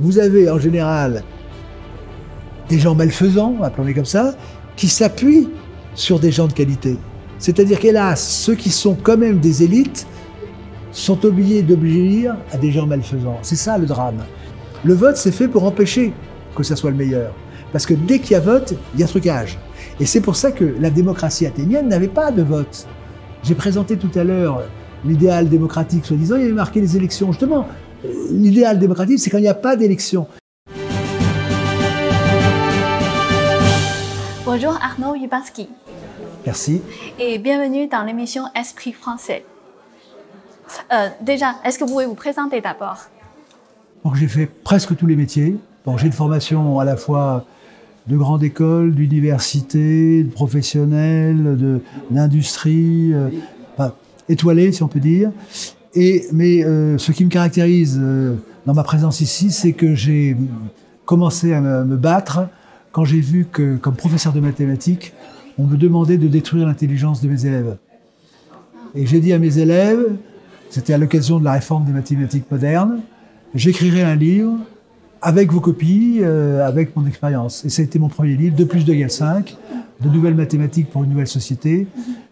vous avez en général des gens malfaisants, appelons-les comme ça, qui s'appuient sur des gens de qualité. C'est-à-dire qu'hélas, ceux qui sont quand même des élites sont obligés d'obéir à des gens malfaisants. C'est ça le drame. Le vote, c'est fait pour empêcher que ça soit le meilleur. Parce que dès qu'il y a vote, il y a trucage. Et c'est pour ça que la démocratie athénienne n'avait pas de vote. J'ai présenté tout à l'heure l'idéal démocratique, soi-disant, il y avait marqué les élections. Justement, l'idéal démocratique, c'est quand il n'y a pas d'élection. Bonjour Arnaud Yubanski. Merci. Et bienvenue dans l'émission Esprit français. Euh, déjà, est-ce que vous pouvez vous présenter d'abord? Donc j'ai fait presque tous les métiers. Bon, j'ai une formation à la fois de grande école, d'université, de professionnel, de d'industrie, euh, enfin, étoilée si on peut dire. Et mais euh, ce qui me caractérise euh, dans ma présence ici, c'est que j'ai commencé à me, battre quand j'ai vu que, comme professeur de mathématiques, on me demandait de détruire l'intelligence de mes élèves. Et j'ai dit à mes élèves, c'était à l'occasion de la réforme des mathématiques modernes, j'écrirai un livre avec vos copies, euh, avec mon expérience. Et ça a été mon premier livre, 2 plus 2 égale 5, de nouvelles mathématiques pour une nouvelle société.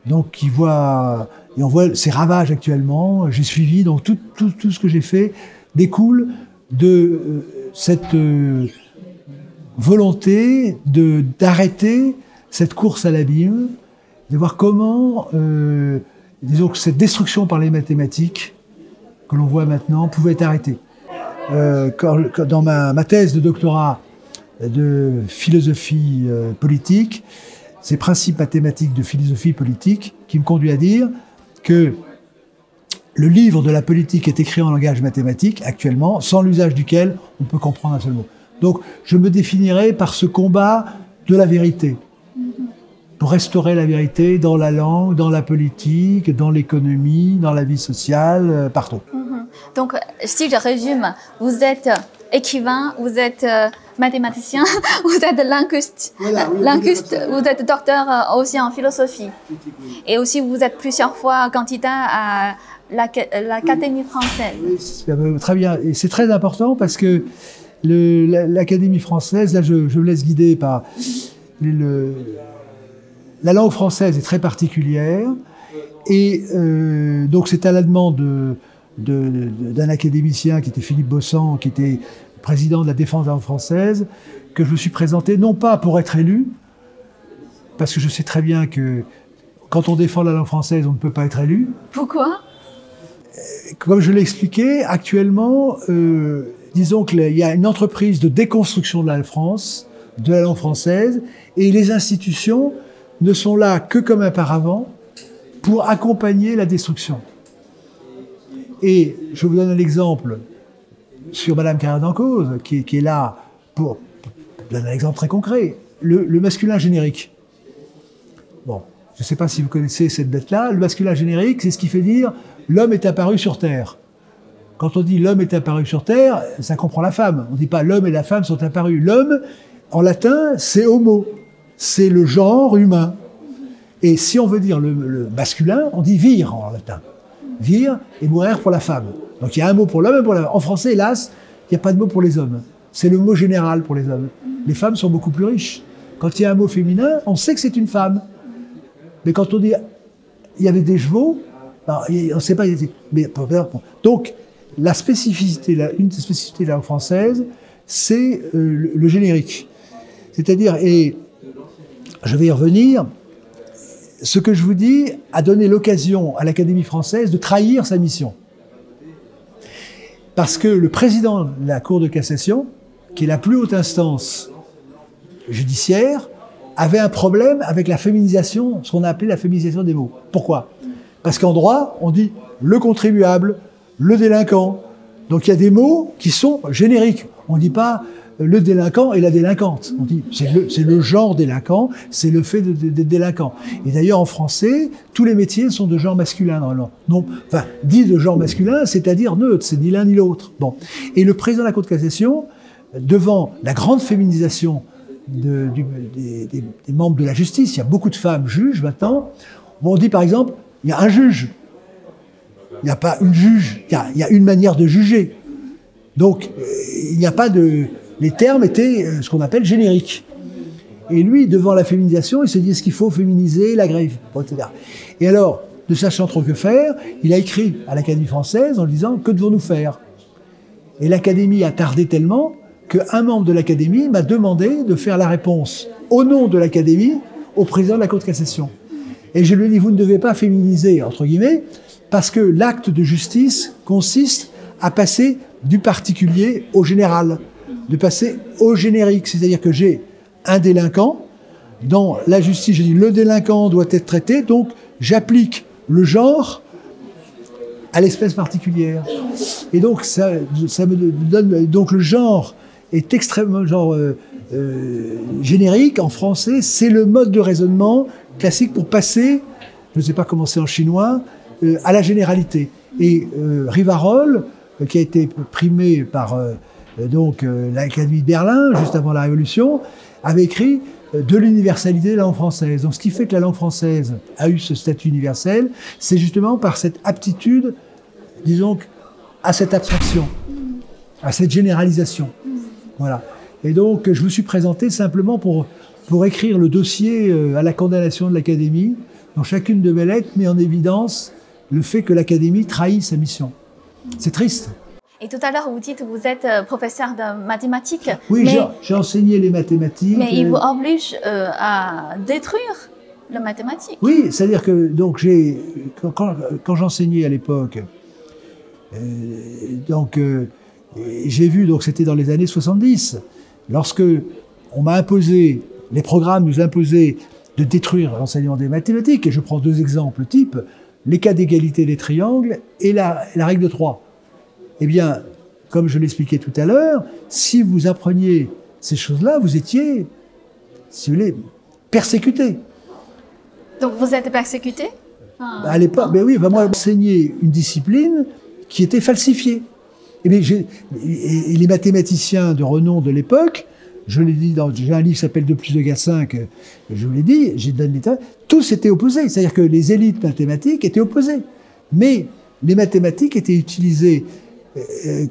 Donc, qui voit, et on voit ses ravages actuellement. J'ai suivi, donc tout, tout, tout ce que j'ai fait découle de euh, cette euh, volonté de d'arrêter cette course à l'abîme, de voir comment, euh, disons cette destruction par les mathématiques que l'on voit maintenant pouvait être arrêtée. Dans ma, thèse de doctorat de philosophie politique, ces principes mathématiques de philosophie politique qui me conduit à dire que le livre de la politique est écrit en langage mathématique actuellement, sans l'usage duquel on peut comprendre un seul mot. Donc je me définirai par ce combat de la vérité, pour restaurer la vérité dans la langue, dans la politique, dans l'économie, dans la vie sociale, euh, partout. Donc, si je résume, vous êtes écrivain, vous êtes euh, mathématicien, vous êtes linguiste, Voilà, oui, linguiste, vous êtes docteur euh, aussi en philosophie. Et aussi, vous êtes plusieurs fois candidat à l'Ac- l'Académie française. Oui, euh, Très bien. Et c'est très important parce que l'Académie française, là je, je me laisse guider par le, la langue française est très particulière et euh, donc c'est à la demande de- de- de- d'un académicien qui était Philippe Bossan, qui était président de la défense de la langue française, que je me suis présenté non pas pour être élu, parce que je sais très bien que quand on défend la langue française, on ne peut pas être élu, Pourquoi? Comme je l'ai expliqué, actuellement, euh, disons qu'il y a une entreprise de déconstruction de la France, de la langue française, et les institutions ne sont là que comme un paravent pour accompagner la destruction. Et je vous donne un exemple sur Madame Carrère qui, est- là pour, donner un exemple très concret, le, masculin générique. Bon, je ne sais pas si vous connaissez cette bête-là. Le masculin générique, c'est ce qui fait dire l'homme est apparu sur Terre. Quand on dit l'homme est apparu sur Terre, ça comprend la femme. On ne dit pas l'homme et la femme sont apparus. L'homme, en latin, c'est homo. C'est le genre humain. Et si on veut dire le, masculin, on dit vir en latin. Vir et mourir pour la femme. Donc il y a un mot pour l'homme et pour la femme. En français, hélas, il n'y a pas de mot pour les hommes. C'est le mot général pour les hommes. Les femmes sont beaucoup plus riches. Quand il y a un mot féminin, on sait que c'est une femme. Mais quand on dit il y avait des chevaux, on ne sait pas. Mais, donc, la spécificité, une des spécificités de la langue française, c'est euh, le générique. C'est-à-dire, et je vais y revenir, ce que je vous dis a donné l'occasion à l'Académie française de trahir sa mission. Parce que le président de la Cour de cassation, qui est la plus haute instance judiciaire, avait un problème avec la féminisation, ce qu'on a appelé la féminisation des mots. Pourquoi? Parce qu'en droit, on dit le contribuable, le délinquant. Donc il y a des mots qui sont génériques. On ne dit pas le délinquant et la délinquante. On dit c'est le, genre délinquant, c'est le fait d'être de, délinquant. Et d'ailleurs en français, tous les métiers sont de genre masculin normalement. Non, enfin dit de genre masculin, c'est-à-dire neutre, c'est ni l'un ni l'autre. Bon. Et le président de la Cour de cassation, devant la grande féminisation des, membres de la justice, il y a beaucoup de femmes juges maintenant. On dit par exemple, il y a un juge. Il n'y a pas une juge, il y a, il y a une manière de juger. Donc, euh, il n'y a pas de... Les termes étaient euh, ce qu'on appelle génériques. Et lui, devant la féminisation, il se dit, est-ce qu'il faut féminiser la grève etc. Et alors, ne sachant trop que faire, il a écrit à l'Académie française en disant, que devons-nous faire? Et l'Académie a tardé tellement qu'un membre de l'Académie m'a demandé de faire la réponse au nom de l'Académie au président de la Cour de cassation. Et je lui ai dit, vous ne devez pas féminiser, entre guillemets, parce que l'acte de justice consiste à passer du particulier au général, de passer au générique. C'est-à-dire que j'ai un délinquant, dans la justice, je dis le délinquant doit être traité, donc j'applique le genre à l'espèce particulière. Et donc ça me donne donc le genre est extrêmement genre euh, euh, générique en français. C'est le mode de raisonnement classique pour passer, je ne sais pas comment c'est en chinois, euh, à la généralité. Et Rivarol, qui a été primé par donc l'Académie de Berlin juste avant la Révolution, avait écrit de l'universalité de la langue française. Donc ce qui fait que la langue française a eu ce statut universel, c'est justement par cette aptitude, disons, à cette abstraction, à cette généralisation. Voilà. Et donc, je me suis présenté simplement pour, pour écrire le dossier euh, à la condamnation de l'Académie. Dans chacune de mes lettres met en évidence le fait que l'Académie trahit sa mission. C'est triste. Et tout à l'heure, vous dites que vous êtes euh, professeur de mathématiques. Oui, j'ai enseigné les mathématiques. Mais il vous oblige euh, à détruire le mathématique. Oui, c'est-à-dire que donc j'ai quand, quand, j'enseignais à l'époque, donc j'ai vu, donc c'était dans les années 70, lorsque on m'a imposé, les programmes nous imposaient de détruire l'enseignement des mathématiques, et je prends deux exemples types, les cas d'égalité des triangles et la, règle de 3. Eh bien, comme je l'expliquais tout à l'heure, si vous appreniez ces choses-là, vous étiez, si vous voulez, persécuté. Donc vous êtes persécuté? À l'époque, ben oui, ben moi, enseigner une discipline qui était falsifiée. Et, et, les mathématiciens de renom de l'époque, je l'ai dit dans j'ai un livre qui s'appelle De plus de gars 5, je vous l'ai dit, j'ai donné tous étaient opposés, c'est-à-dire que les élites mathématiques étaient opposées. Mais les mathématiques étaient utilisées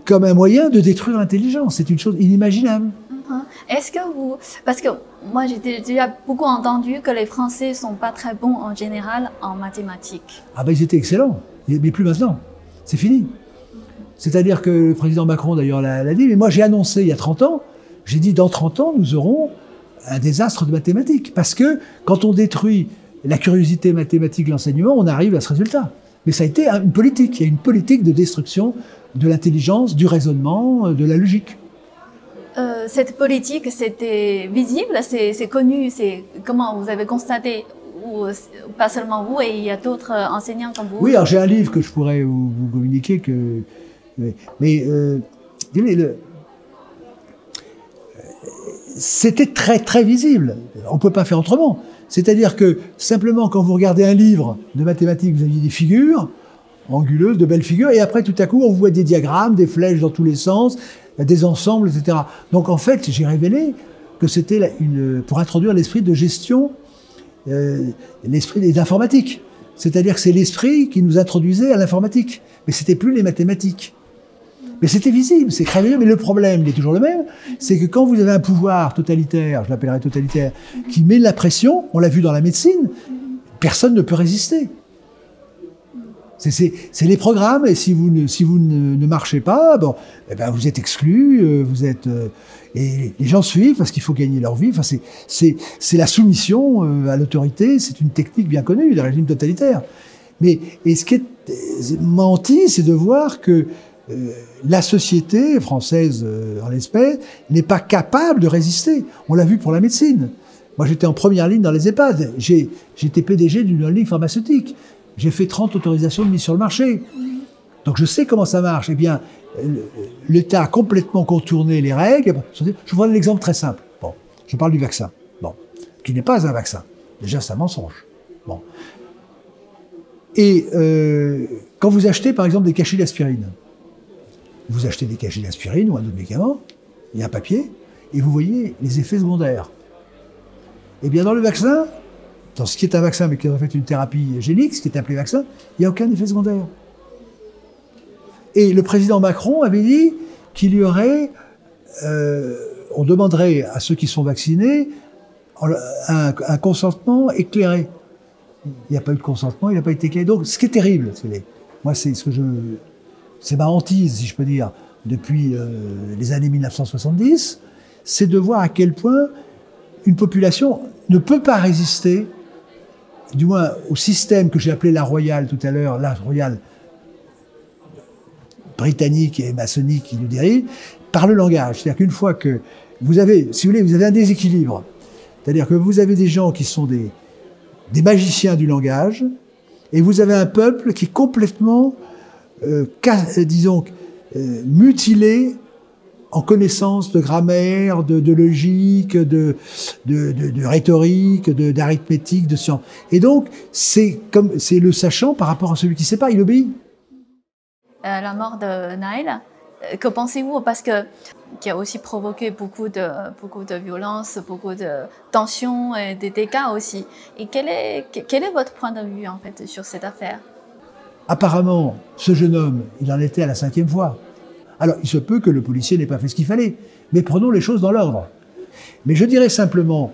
comme un moyen de détruire l'intelligence. C'est une chose inimaginable. Uh-huh. Est-ce que vous, parce que moi j'ai déjà beaucoup entendu que les Français sont pas très bons en général en mathématiques. Ah ben ils étaient excellents, mais plus maintenant. C'est fini. C'est-à-dire que le président Macron, d'ailleurs, l'a dit, mais moi j'ai annoncé il y a 30 ans, j'ai dit dans 30 ans, nous aurons un désastre de mathématiques. Parce que quand on détruit la curiosité mathématique, l'enseignement, on arrive à ce résultat. Mais ça a été une politique. Il y a une politique de destruction de l'intelligence, du raisonnement, de la logique. Euh, cette politique, c'était visible, c'est connu, c'est comment vous avez constaté ou pas seulement vous, et il y a d'autres enseignants comme vous? Oui, alors j'ai un livre que je pourrais vous, vous communiquer que mais, euh, c'était très très visible. On ne peut pas faire autrement. C'est-à-dire que simplement quand vous regardez un livre de mathématiques, vous aviez des figures anguleuses, de belles figures, et après tout à coup on voit des diagrammes, des flèches dans tous les sens, des ensembles, etc. Donc en fait, j'ai révélé que c'était pour introduire l'esprit de gestion, euh, l'esprit des informatiques. C'est-à-dire que c'est l'esprit qui nous introduisait à l'informatique, mais c'était plus les mathématiques. Mais c'était visible, c'est cravé. Mais le problème, il est toujours le même, c'est que quand vous avez un pouvoir totalitaire, je l'appellerai totalitaire, qui met la pression, on l'a vu dans la médecine, personne ne peut résister. C'est les programmes, et si vous ne, si vous ne, marchez pas, bon, eh ben vous êtes exclu, euh, vous êtes, euh, et les gens suivent parce qu'il faut gagner leur vie. Enfin, c'est la soumission euh, à l'autorité, c'est une technique bien connue des régimes totalitaires. Mais et ce qui est menti, c'est de voir que euh, la société française, euh, en l'espèce, n'est pas capable de résister. On l'a vu pour la médecine. Moi, j'étais en première ligne dans les EHPAD. J'étais PDG d'une ligne pharmaceutique. J'ai fait 30 autorisations de mise sur le marché. Donc, je sais comment ça marche. Eh bien, l'État a complètement contourné les règles. Je vous prends un exemple très simple. Bon, je parle du vaccin. Bon, qui n'est pas un vaccin. Déjà, c'est un mensonge. Bon. Et euh, quand vous achetez, par exemple, des cachets d'aspirine, vous achetez des cachets d'aspirine ou un autre médicament, il y a un papier, et vous voyez les effets secondaires. Eh bien, dans le vaccin, dans ce qui est un vaccin, mais qui en fait une thérapie génique, ce qui est appelé vaccin, il n'y a aucun effet secondaire. Et le président Macron avait dit qu'il y aurait, euh, on demanderait à ceux qui sont vaccinés un, un consentement éclairé. Il n'y a pas eu de consentement, il n'a pas été éclairé. Donc, ce qui est terrible, moi, c'est ce que je, c'est ma hantise, si je peux dire, depuis euh, les années 1970, c'est de voir à quel point une population ne peut pas résister, du moins au système que j'ai appelé la royale tout à l'heure, la royale britannique et maçonnique qui nous dirige, par le langage. C'est-à-dire qu'une fois que vous avez, si vous voulez, vous avez un déséquilibre. C'est-à-dire que vous avez des gens qui sont des, magiciens du langage, et vous avez un peuple qui est complètement, euh, euh disons, euh, mutilé en connaissance de grammaire, de, de logique, de, de, de, de rhétorique, d'arithmétique, de, science. Et donc, c'est comme c'est le sachant par rapport à celui qui ne sait pas, il obéit. Euh, la mort de Naël, euh, que pensez-vous? Parce que qui a aussi provoqué beaucoup de beaucoup de violence, beaucoup de tensions et des dégâts aussi. Et quel est quel est votre point de vue en fait sur cette affaire? Apparemment, ce jeune homme, il en était à la cinquième fois. Alors, il se peut que le policier n'ait pas fait ce qu'il fallait, mais prenons les choses dans l'ordre. Mais je dirais simplement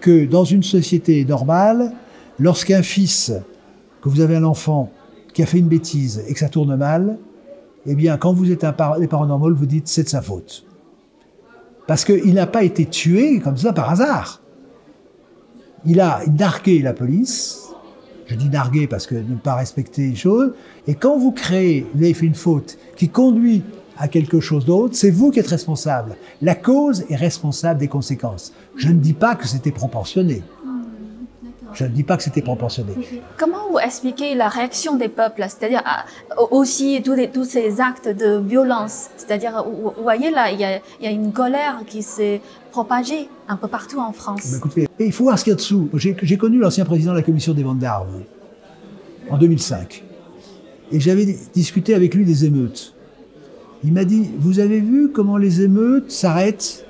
que dans une société normale, lorsqu'un fils, que vous avez un enfant qui a fait une bêtise et que ça tourne mal, eh bien, quand vous êtes un les parents normaux, vous dites c'est de sa faute. Parce qu'il n'a pas été tué comme ça par hasard. Il a nargué la police. Je dis nargué parce que ne pas respecter les choses. Et quand vous créez, vous avez fait une faute qui conduit à quelque chose d'autre, c'est vous qui êtes responsable. La cause est responsable des conséquences. Je ne dis pas que c'était proportionné. Je ne dis pas que c'était proportionné. Comment vous expliquez la réaction des peuples, c'est-à-dire ah, aussi tous, tous, ces actes de violence C'est-à-dire, vous voyez là, il y, a, il y a une colère qui s'est propagée un peu partout en France. écoutez, il faut voir ce qu'il y a dessous. J'ai connu l'ancien président de la commission des ventes d'armes en 2005. Et j'avais discuté avec lui des émeutes. Il m'a dit, vous avez vu comment les émeutes s'arrêtent?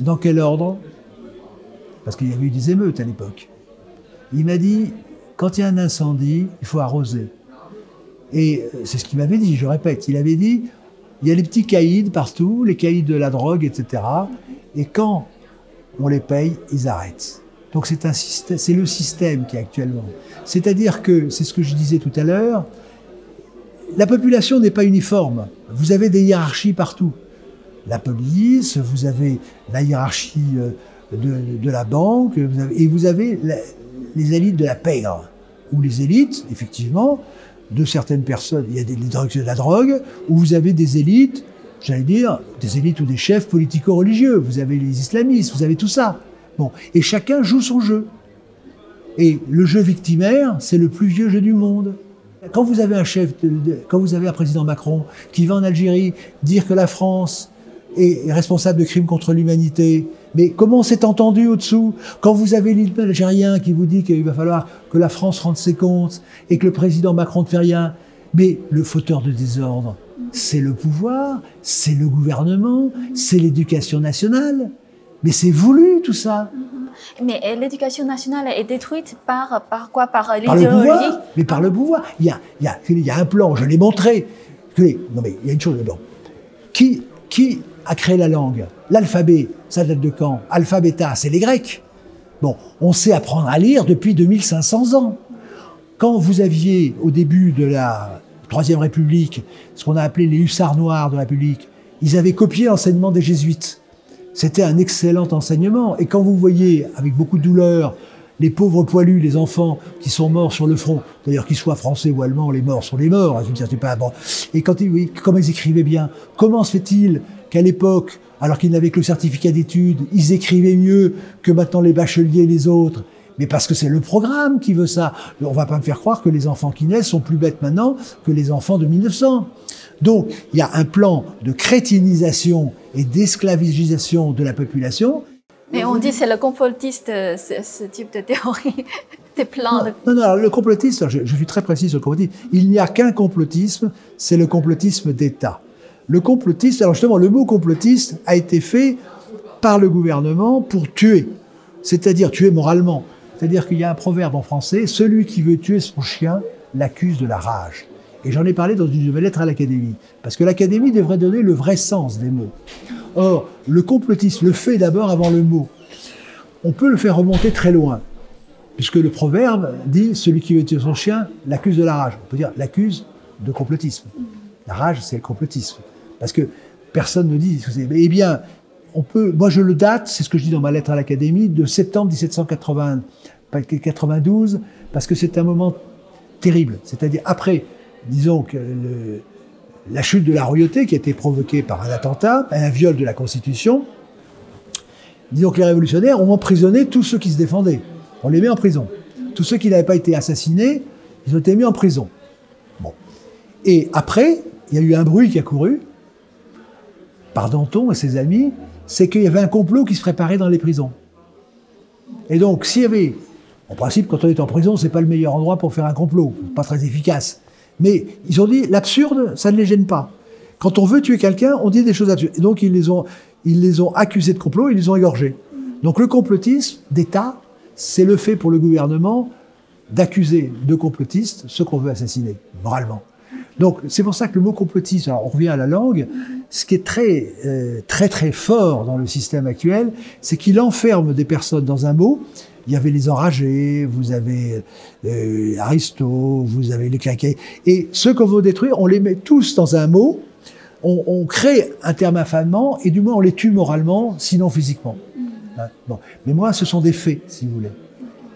Dans quel ordre? Parce qu'il y avait eu des émeutes à l'époque. Il m'a dit, quand il y a un incendie, il faut arroser. Et euh, c'est ce qu'il m'avait dit, je répète. Il avait dit, il y a les petits caïds partout, les caïds de la drogue, etc. Et quand on les paye, ils arrêtent. Donc c'est le système qui est actuellement. C'est-à-dire que, c'est ce que je disais tout à l'heure, la population n'est pas uniforme. Vous avez des hiérarchies partout. La police, vous avez la hiérarchie euh, de, la banque, et vous avez les élites de la pègre, ou les élites, effectivement, de certaines personnes. Il y a des, drogues de la drogue, où vous avez des élites, j'allais dire, des élites ou des chefs politico-religieux. Vous avez les islamistes, vous avez tout ça. Bon, et chacun joue son jeu. Et le jeu victimaire, c'est le plus vieux jeu du monde. Quand vous avez un chef, quand vous avez un président Macron qui va en Algérie dire que la France est responsable de crimes contre l'humanité, mais comment on s'est entendu au-dessous? Quand vous avez l'île algérien qui vous dit qu'il va falloir que la France rende ses comptes et que le président Macron ne fait rien, mais le fauteur de désordre, c'est le pouvoir, c'est le gouvernement, c'est l'éducation nationale. Mais c'est voulu tout ça. Mais l'éducation nationale est détruite par, par quoi? Par l'idéologie? Mais par le pouvoir. Il y a, il y a, il y a un plan, je l'ai montré. Non mais il y a une chose dedans. Qui, qui a créé la langue? L'alphabet, ça date de quand? Alpha, bêta, c'est les Grecs. Bon, on sait apprendre à lire depuis 2500 ans. Quand vous aviez, au début de la Troisième République, ce qu'on a appelé les hussards noirs de la République, ils avaient copié l'enseignement des jésuites. C'était un excellent enseignement. Et quand vous voyez, avec beaucoup de douleur, les pauvres poilus, les enfants qui sont morts sur le front, d'ailleurs qu'ils soient français ou allemands, les morts sont les morts, hein, je veux pas. Et quand ils, comment ils écrivaient bien, comment se fait-il qu'à l'époque, alors qu'ils n'avaient que le certificat d'études, ils écrivaient mieux que maintenant les bacheliers et les autres mais parce que c'est le programme qui veut ça. On va pas me faire croire que les enfants qui naissent sont plus bêtes maintenant que les enfants de 1900. Donc, il y a un plan de crétinisation et d'esclavagisation de la population. Mais on dit c'est le complotiste, euh, ce, type de théorie, des plans. Non, non, le complotiste, je, je, suis très précis sur le complotisme, il n'y a qu'un complotisme, c'est le complotisme d'État. Le complotiste, alors justement, le mot complotiste a été fait par le gouvernement pour tuer, c'est-à-dire tuer moralement. C'est-à-dire qu'il y a un proverbe en français, celui qui veut tuer son chien l'accuse de la rage. Et j'en ai parlé dans une nouvelle lettre à l'Académie. Parce que l'Académie devrait donner le vrai sens des mots. Or, le complotisme le fait d'abord avant le mot. On peut le faire remonter très loin. Puisque le proverbe dit celui qui veut tuer son chien l'accuse de la rage. On peut dire l'accuse de complotisme. La rage, c'est le complotisme. Parce que personne ne dit. Eh bien, on peut. Moi, je le date, c'est ce que je dis dans ma lettre à l'Académie, de septembre 1792, parce que c'est un moment terrible. C'est-à-dire après, disons que la chute de la royauté qui a été provoquée par un attentat, un viol de la Constitution. Disons que les révolutionnaires ont emprisonné tous ceux qui se défendaient. On les met en prison. Tous ceux qui n'avaient pas été assassinés, ils ont été mis en prison. Bon. Et après, il y a eu un bruit qui a couru par Danton et ses amis, c'est qu'il y avait un complot qui se préparait dans les prisons. Et donc, s'il y avait, en principe, quand on est en prison, c'est pas le meilleur endroit pour faire un complot, pas très efficace. Mais ils ont dit, l'absurde, ça ne les gêne pas. Quand on veut tuer quelqu'un, on dit des choses absurdes. Et donc, ils les ont, ils les ont accusés de complot, ils les ont égorgés. Donc, le complotisme d'État, c'est le fait pour le gouvernement d'accuser de complotistes ceux qu'on veut assassiner, moralement. Donc c'est pour ça que le mot complotiste, on revient à la langue, ce qui est très euh, très très fort dans le système actuel, c'est qu'il enferme des personnes dans un mot. Il y avait les enragés, vous avez euh, Aristo, vous avez les claqués, et ceux qu'on veut détruire, on les met tous dans un mot. On, crée un terme infamement et du moins on les tue moralement, sinon physiquement. Hein. Mais moi, ce sont des faits, si vous voulez.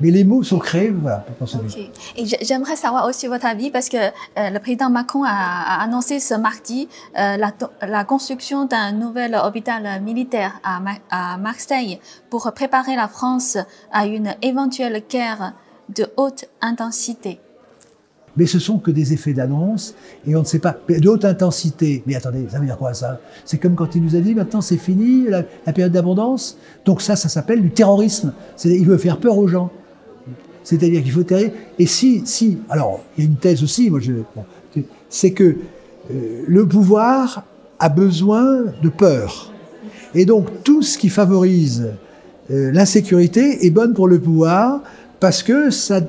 Mais les mots sont créés, voilà, pour okay. Et j'aimerais savoir aussi votre avis, parce que euh, le président Macron a, a annoncé ce mardi euh, la, la, construction d'un nouvel hôpital militaire à, à, Marseille pour préparer la France à une éventuelle guerre de haute intensité. Mais ce sont que des effets d'annonce et on ne sait pas. De haute intensité. Mais attendez, ça veut dire quoi ça? C'est comme quand il nous a dit maintenant c'est fini la, la période d'abondance? Donc ça, ça s'appelle du terrorisme. Il veut faire peur aux gens. C'est-à-dire qu'il faut terrer. Et si, si, alors, il y a une thèse aussi, moi, je, c'est que euh, le pouvoir a besoin de peur. Et donc, tout ce qui favorise euh, l'insécurité est bonne pour le pouvoir parce que ça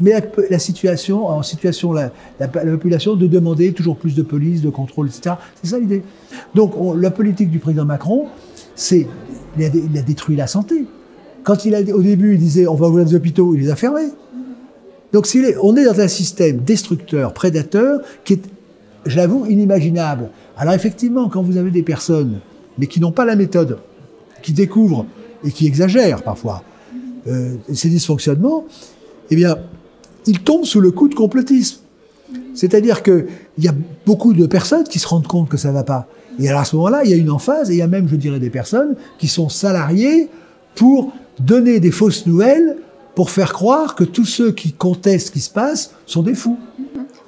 met la, situation en situation, la, la, population de demander toujours plus de police, de contrôle, etc. C'est ça l'idée. Donc, la politique du président Macron, c'est, il a détruit la santé. Quand il a, au début, il disait on va ouvrir des hôpitaux, il les a fermés. Donc on est dans un système destructeur, prédateur, qui est, je l'avoue, inimaginable. Alors effectivement, quand vous avez des personnes, mais qui n'ont pas la méthode, qui découvrent et qui exagèrent parfois euh, ces dysfonctionnements, eh bien, ils tombent sous le coup de complotisme. C'est-à-dire qu'il y a beaucoup de personnes qui se rendent compte que ça ne va pas. Et alors à ce moment-là, il y a une emphase, et il y a même, je dirais, des personnes qui sont salariées pour donner des fausses nouvelles pour faire croire que tous ceux qui contestent ce qui se passe sont des fous.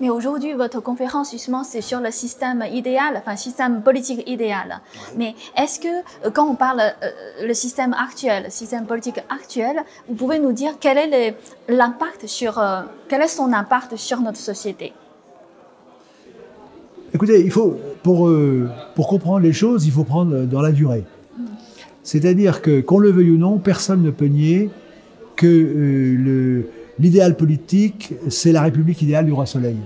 Mais aujourd'hui, votre conférence, justement, c'est sur le système idéal, enfin, système politique idéal. Mais est-ce que, euh, quand on parle euh, le système actuel, le système politique actuel, vous pouvez nous dire quel est l'impact sur, euh, quel est son impact sur notre société? Écoutez, il faut, pour, pour comprendre les choses, il faut prendre dans la durée. C'est-à-dire que, qu'on le veuille ou non, personne ne peut nier que euh, l'idéal politique, c'est la République idéale du roi Soleil.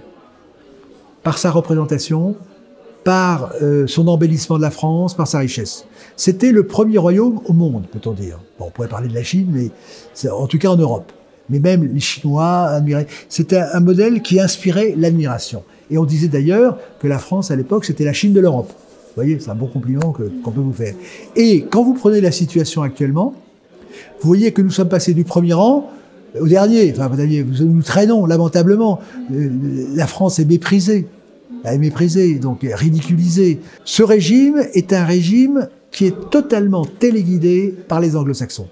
Par sa représentation, par euh, son embellissement de la France, par sa richesse. C'était le premier royaume au monde, peut-on dire. Bon, on pourrait parler de la Chine, mais en tout cas en Europe. Mais même les Chinois admiraient. C'était un modèle qui inspirait l'admiration. Et on disait d'ailleurs que la France, à l'époque, c'était la Chine de l'Europe. Vous voyez, c'est un bon compliment qu'on peut vous faire. Et quand vous prenez la situation actuellement, vous voyez que nous sommes passés du premier rang au dernier. Enfin, vous nous traînons lamentablement. Euh, la France est méprisée. Elle est méprisée, donc ridiculisée. Ce régime est un régime qui est totalement téléguidé par les anglo-saxons.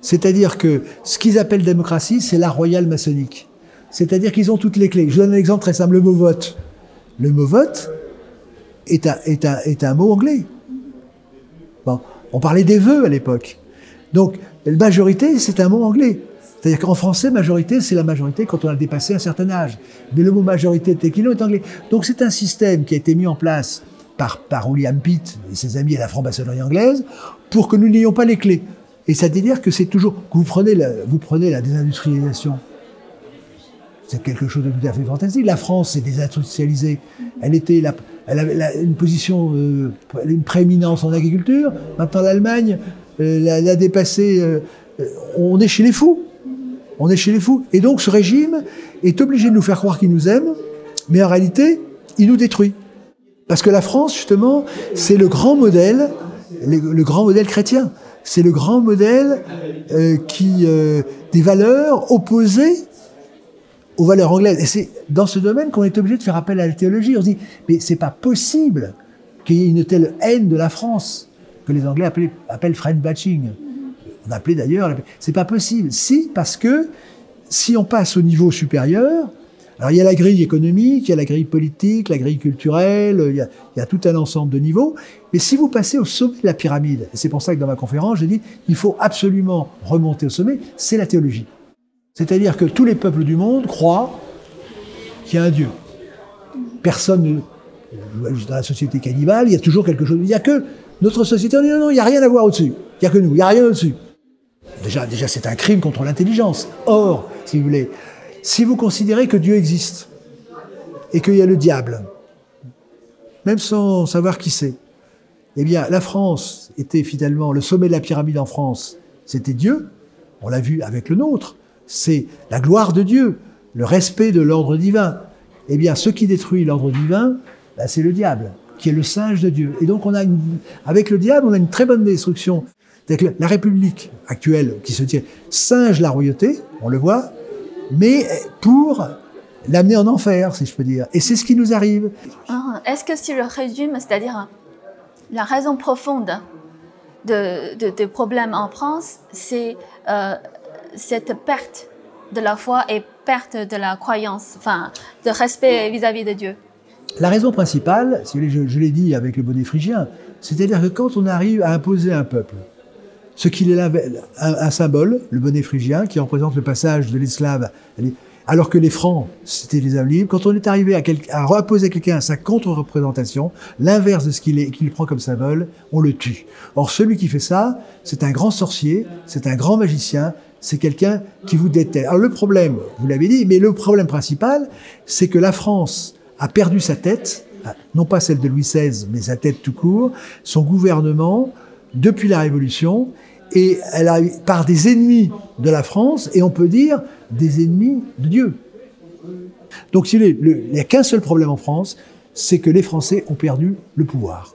C'est-à-dire que ce qu'ils appellent démocratie, c'est la royale maçonnique. C'est-à-dire qu'ils ont toutes les clés. Je donne un exemple très simple, le mot vote. Le mot vote, est un, est un, est un mot anglais. Bon, on parlait des vœux à l'époque. Donc, majorité, c'est un mot anglais. C'est-à-dire qu'en français, majorité, c'est la majorité quand on a dépassé un certain âge. Mais le mot majorité tequilo est anglais. Donc, c'est un système qui a été mis en place par, par William Pitt et ses amis à la franc-maçonnerie anglaise pour que nous n'ayons pas les clés. Et ça veut dire que c'est toujours, que vous prenez la, vous prenez la désindustrialisation. c'est quelque chose de tout à fait fantastique. La France s'est désindustrialisée. Elle était, avait une position, euh, une prééminence en agriculture. Maintenant, l'Allemagne euh, l'a dépassée. Euh, on est chez les fous. On est chez les fous. Et donc, ce régime est obligé de nous faire croire qu'il nous aime, mais en réalité, il nous détruit. Parce que la France, justement, c'est le grand modèle, le, grand modèle chrétien. C'est le grand modèle qui des valeurs opposées aux valeurs anglaises. Et c'est dans ce domaine qu'on est obligé de faire appel à la théologie. On se dit, mais c'est pas possible qu'il y ait une telle haine de la France que les Anglais appellent, appellent friend batching. On appelait d'ailleurs, c'est pas possible. Si, parce que si on passe au niveau supérieur, alors il y a la grille économique, il y a la grille politique, la grille culturelle, il y a, il y a tout un ensemble de niveaux. Mais si vous passez au sommet de la pyramide, et c'est pour ça que dans ma conférence, j'ai dit, il faut absolument remonter au sommet, c'est la théologie. C'est-à-dire que tous les peuples du monde croient qu'il y a un Dieu. Personne, dans la société cannibale, il y a toujours quelque chose. Il n'y a que notre société, on dit non, non, il n'y a rien à voir au-dessus. Il n'y a que nous, il n'y a rien au-dessus. Déjà, déjà c'est un crime contre l'intelligence. Or, si vous voulez, si vous considérez que Dieu existe et qu'il y a le diable, même sans savoir qui c'est, eh bien, la France était finalement le sommet de la pyramide en France, c'était Dieu. On l'a vu avec le nôtre c'est la gloire de Dieu, le respect de l'ordre divin. Eh bien, ce qui détruit l'ordre divin, bah, c'est le diable, qui est le singe de Dieu. Et donc, on a avec le diable, on a une très bonne destruction. La République actuelle, qui se tient, singe la royauté, on le voit, mais pour l'amener en enfer, si je peux dire. Et c'est ce qui nous arrive. Est-ce que si je résume, c'est-à-dire la raison profonde des problèmes en France, c'est euh, cette perte de la foi et perte de la croyance, enfin, de respect vis-à-vis de Dieu La raison principale, je, l'ai dit avec le bonnet phrygien, c'est-à-dire que quand on arrive à imposer un peuple, ce qu'il est un, un, symbole, le bonnet phrygien, qui représente le passage de l'esclave alors que les Francs, c'était les hommes libres. Quand on est arrivé à, à reposer quelqu'un à sa contre-représentation, l'inverse de ce qu'il prend comme symbole, on le tue. Or, celui qui fait ça, c'est un grand sorcier, c'est un grand magicien, c'est quelqu'un qui vous déteste. Alors le problème, vous l'avez dit, mais le problème principal, c'est que la France a perdu sa tête, non pas celle de Louis XVI, mais sa tête tout court, son gouvernement, depuis la Révolution, et elle a par des ennemis de la France, et on peut dire des ennemis de Dieu. Donc il n'y a qu'un seul problème en France, c'est que les Français ont perdu le pouvoir.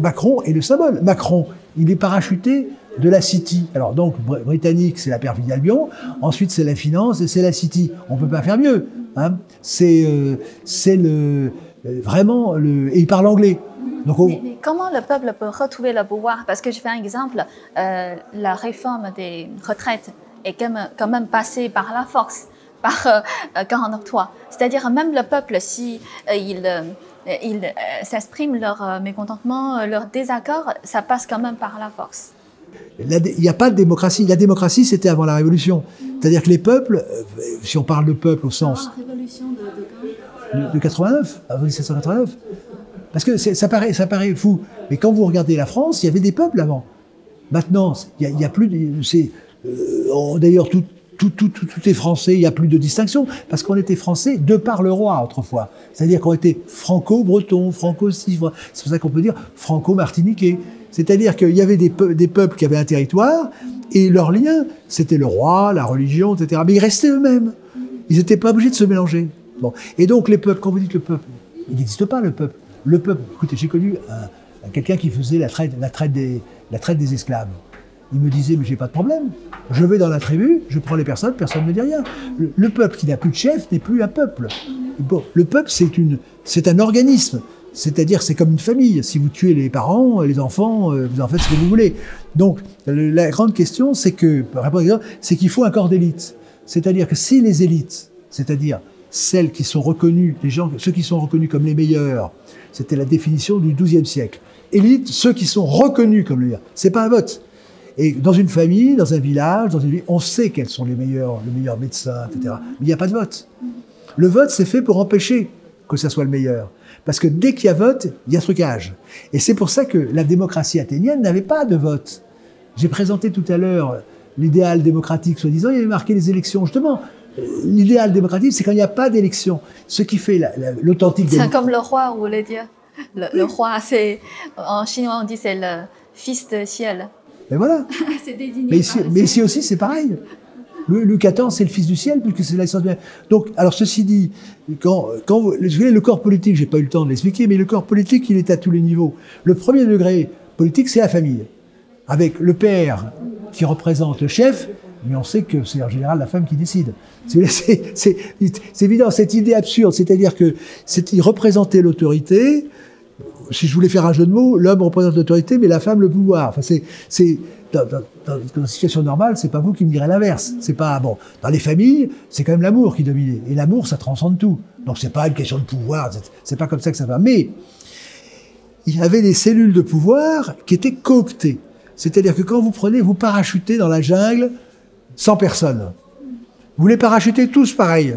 Macron est le symbole. Macron, il est parachuté de la City. Alors donc, britannique, c'est la perfidie Albion. Ensuite, c'est la finance et c'est la City. On peut pas faire mieux. Hein. C'est euh, c'est le euh, vraiment le et il parle anglais. Donc, comment le peuple peut retrouver le pouvoir? Parce que je fais un exemple, euh, la réforme des retraites est quand même, passée par la force, par euh, 43. C'est-à-dire même le peuple, si il ils s'expriment leur mécontentement, leur désaccord, ça passe quand même par la force. Il n'y a pas de démocratie. La démocratie, c'était avant la Révolution. C'est-à-dire que les peuples, euh, si on parle de peuple au sens... La révolution de, de, de 89, avant 1789. Parce que ça paraît, ça paraît fou. Mais quand vous regardez la France, il y avait des peuples avant. Maintenant, il n'y a, plus... Euh, d'ailleurs, tout, tout, est français, il n'y a plus de distinction, parce qu'on était français de par le roi autrefois. C'est-à-dire qu'on était franco-breton, franco-civre. C'est pour ça qu'on peut dire franco-martiniquais. C'est-à-dire qu'il y avait des, peuples qui avaient un territoire, et leur lien, c'était le roi, la religion, etc. Mais ils restaient eux-mêmes. Ils n'étaient pas obligés de se mélanger. Bon. Et donc les peuples, quand vous dites le peuple, il n'existe pas le peuple. Le peuple, écoutez, j'ai connu quelqu'un qui faisait la traite des esclaves. Il me disait, mais j'ai pas de problème. Je vais dans la tribu, je prends les personnes, personne ne dit rien. Le, peuple qui n'a plus de chef n'est plus un peuple. Le peuple, c'est une, c'est un organisme. C'est-à-dire, c'est comme une famille. Si vous tuez les parents, les enfants, euh, vous en faites ce que vous voulez. Donc, la grande question, c'est que, c'est qu'il faut un corps d'élite. C'est-à-dire que si les élites, c'est-à-dire celles qui sont reconnues, les gens, ceux qui sont reconnus comme les meilleurs, c'était la définition du XIIe siècle. Élite, ceux qui sont reconnus comme les meilleurs. C'est pas un vote. Et dans une famille, dans un village, dans une ville, on sait quels sont les meilleurs, le meilleur médecin, etc. Mais il n'y a pas de vote. Le vote, c'est fait pour empêcher que ça soit le meilleur. Parce que dès qu'il y a vote, il y a trucage. Et c'est pour ça que la démocratie athénienne n'avait pas de vote. J'ai présenté tout à l'heure l'idéal démocratique, soi-disant, il y avait marqué les élections. Justement, L'idéal démocratique, c'est quand il n'y a pas d'élection. Ce qui fait l'authentique C'est comme le roi, vous voulez dire. Le, roi, c'est en chinois on dit c'est le fils de ciel. Mais voilà. mais, ici, mais ici aussi, c'est pareil. Louis XIV, c'est le fils du ciel, puisque c'est l'essence bien. Donc, alors ceci dit, quand, quand vous, le corps politique, j'ai pas eu le temps de l'expliquer, mais le corps politique, il est à tous les niveaux. Le premier degré politique, c'est la famille, avec le père qui représente le chef, mais on sait que c'est en général la femme qui décide. C'est évident, cette idée absurde, c'est-à-dire que il représentait l'autorité. Si je voulais faire un jeu de mots, l'homme représente l'autorité, mais la femme le pouvoir. Enfin, c'est dans, une situation normale, c'est pas vous qui me direz l'inverse. C'est pas bon. Dans les familles, c'est quand même l'amour qui domine. Et l'amour, ça transcende tout. Donc c'est pas une question de pouvoir. C'est pas comme ça que ça va. Mais il y avait des cellules de pouvoir qui étaient cooptées. C'est-à-dire que quand vous prenez, vous parachutez dans la jungle sans personne. Vous les parachutez tous pareil.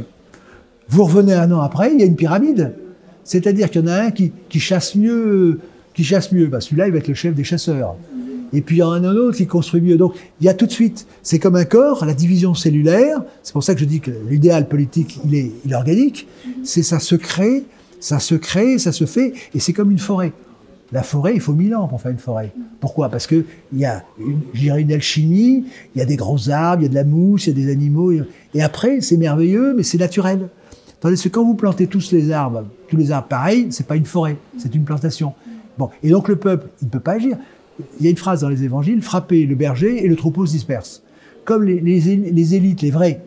Vous revenez un an après, il y a une pyramide. C'est-à-dire qu'il y en a un qui, chasse mieux, qui chasse mieux. Bah, celui-là, il va être le chef des chasseurs. Et puis il y en a un autre qui construit mieux. Donc il y a tout de suite, c'est comme un corps, la division cellulaire. C'est pour ça que je dis que l'idéal politique, il est, organique. C'est ça se crée, ça se crée, ça se fait, et c'est comme une forêt. La forêt, il faut mille ans pour faire une forêt. Pourquoi? Parce que il y a, une, une alchimie, il y a des gros arbres, il y a de la mousse, il y a des animaux, et après, c'est merveilleux, mais c'est naturel. Tandis que quand vous plantez tous les arbres, tous les arbres pareils, c'est pas une forêt, c'est une plantation. Bon, et donc le peuple, il ne peut pas agir. Il y a une phrase dans les évangiles, frapper le berger et le troupeau se disperse. Comme les, les élites, les vrais,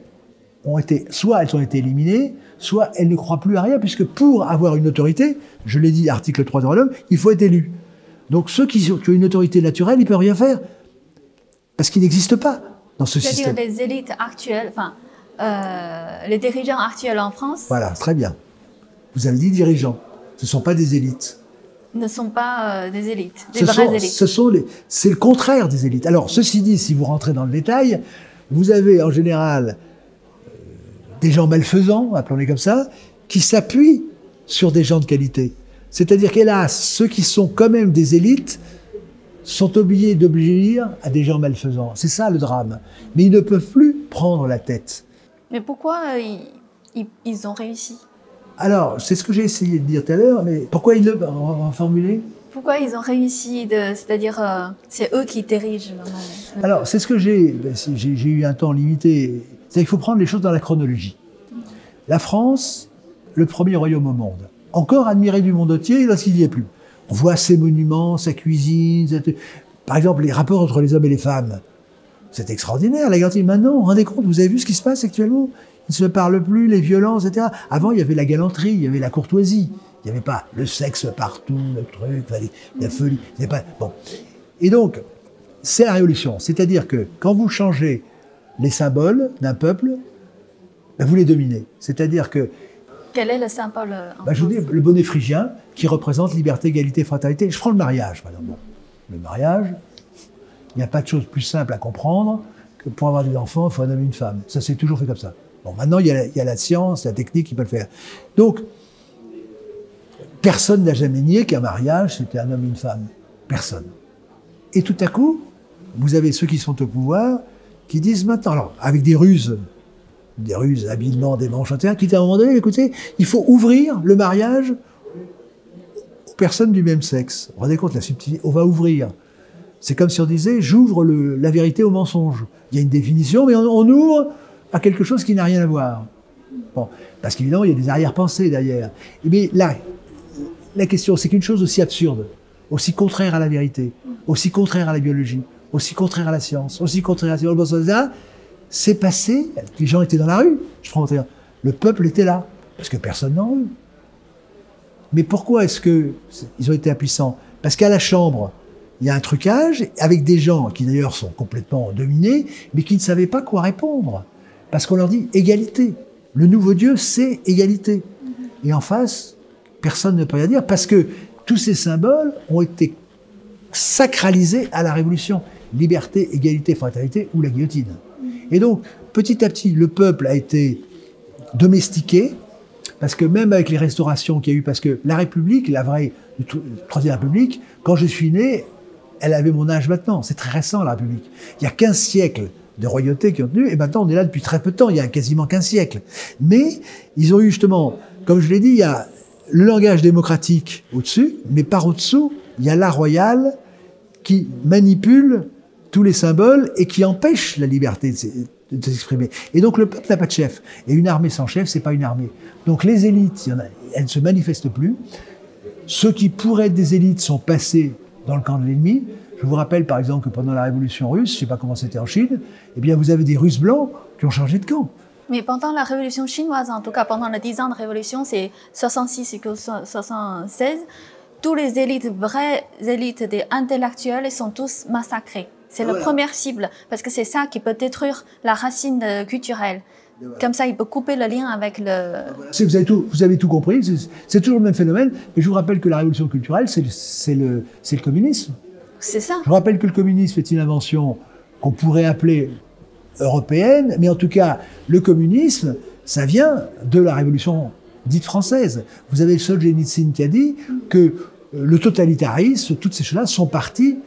ont été, soit elles ont été éliminées, soit elles ne croient plus à rien, puisque pour avoir une autorité, je l'ai dit, article 3 de l'homme, il faut être élu. Donc ceux qui, ont une autorité naturelle, ils ne peuvent rien faire, parce qu'ils n'existent pas dans ce système. C'est-à-dire les élites actuelles, enfin, euh, les dirigeants actuels en France. Voilà, très bien. Vous avez dit dirigeants, ce ne sont pas des élites. Ne sont pas euh, des élites, des vraies élites. Ce sont les, c'est le contraire des élites. Alors, ceci dit, si vous rentrez dans le détail, vous avez en général des gens malfaisants, appelons-les comme ça, qui s'appuient sur des gens de qualité. C'est-à-dire qu'hélas, ceux qui sont quand même des élites sont obligés d'obéir à des gens malfaisants. C'est ça le drame. Mais ils ne peuvent plus prendre la tête. Mais pourquoi euh, ils, ont réussi? Alors, c'est ce que j'ai essayé de dire tout à l'heure, mais pourquoi ils le... ont formulé pourquoi ils ont réussi C'est-à-dire, euh, c'est eux qui dirigent. Alors, c'est ce que j'ai. Ben, j'ai eu un temps limité c'est qu'il faut prendre les choses dans la chronologie. La France, le premier royaume au monde, encore admiré du monde entier lorsqu'il n'y est plus. On voit ses monuments, sa cuisine, par exemple les rapports entre les hommes et les femmes. C'est extraordinaire. La galanterie, maintenant, vous vous rendez compte, vous avez vu ce qui se passe actuellement? Ils ne se parlent plus, les violences, etc. Avant, il y avait la galanterie, il y avait la courtoisie. Il n'y avait pas le sexe partout, le truc, la folie. Il pas... Bon. Et donc, c'est la révolution. C'est-à-dire que quand vous changez les symboles d'un peuple, ben, vous les dominez. C'est-à-dire que... Quel est le symbole euh, ben, Je vous dis, le bonnet phrygien, qui représente liberté, égalité, fraternité. Je prends le mariage, par exemple. le mariage, il n'y a pas de chose plus simple à comprendre que pour avoir des enfants, il faut un homme et une femme. Ça s'est toujours fait comme ça. Bon, maintenant, il y, a, la science, la technique qui peut le faire. Donc, personne n'a jamais nié qu'un mariage, c'était un homme et une femme. Personne. Et tout à coup, vous avez ceux qui sont au pouvoir qui disent maintenant, alors avec des ruses, des ruses habilement, des manches qui disent à un moment donné, écoutez, il faut ouvrir le mariage aux personnes du même sexe. Vous vous rendez compte la subtilité On va ouvrir. C'est comme si on disait, j'ouvre la vérité au mensonge. Il y a une définition, mais on, ouvre à quelque chose qui n'a rien à voir. Bon, parce qu'évidemment, il y a des arrière-pensées derrière. Mais là, la question, c'est qu'une chose aussi absurde, aussi contraire à la vérité, aussi contraire à la biologie, aussi contraire à la science, aussi contraire à la science, c'est passé, les gens étaient dans la rue, je prends le peuple était là, parce que personne n'en veut. Mais pourquoi est-ce qu'ils ont été impuissants? Parce qu'à la Chambre, il y a un trucage avec des gens qui d'ailleurs sont complètement dominés, mais qui ne savaient pas quoi répondre. Parce qu'on leur dit égalité. Le nouveau Dieu, c'est égalité. Et en face, personne ne peut rien dire parce que tous ces symboles ont été sacralisés à la Révolution liberté, égalité, fraternité ou la guillotine. Et donc, petit à petit, le peuple a été domestiqué, parce que même avec les restaurations qu'il y a eu, parce que la République, la vraie Troisième République, quand je suis né, elle avait mon âge maintenant. C'est très récent, la République. Il y a 15 siècles des royautés qui ont tenu, et maintenant on est là depuis très peu de temps, il y a quasiment qu'un siècle. Mais ils ont eu justement, comme je l'ai dit, il y a le langage démocratique au-dessus, mais par au-dessous, il y a l'art royal qui manipule tous les symboles et qui empêche la liberté de s'exprimer. Et donc le peuple n'a pas de chef. Et une armée sans chef, c'est pas une armée. Donc les élites, elles ne se manifestent plus. Ceux qui pourraient être des élites sont passés dans le camp de l'ennemi. Je vous rappelle par exemple que pendant la révolution russe, je ne sais pas comment c'était en Chine, eh bien vous avez des Russes blancs qui ont changé de camp. Mais pendant la révolution chinoise, en tout cas pendant les 10 ans de révolution, c'est 66 et 76, tous les élites, vraies élites des intellectuels sont tous massacrés. C'est la première cible, parce que c'est ça qui peut détruire la racine euh, culturelle. Comme ça, il peut couper le lien avec le. Vous avez tout, vous avez tout compris. C'est toujours le même phénomène. Mais je vous rappelle que la révolution culturelle, c'est le, le communisme. C'est ça. Je vous rappelle que le communisme est une invention qu'on pourrait appeler européenne, mais en tout cas, le communisme, ça vient de la révolution dite française. Vous avez le Solzhenitsyn qui a dit que euh, le totalitarisme, toutes ces choses-là sont parties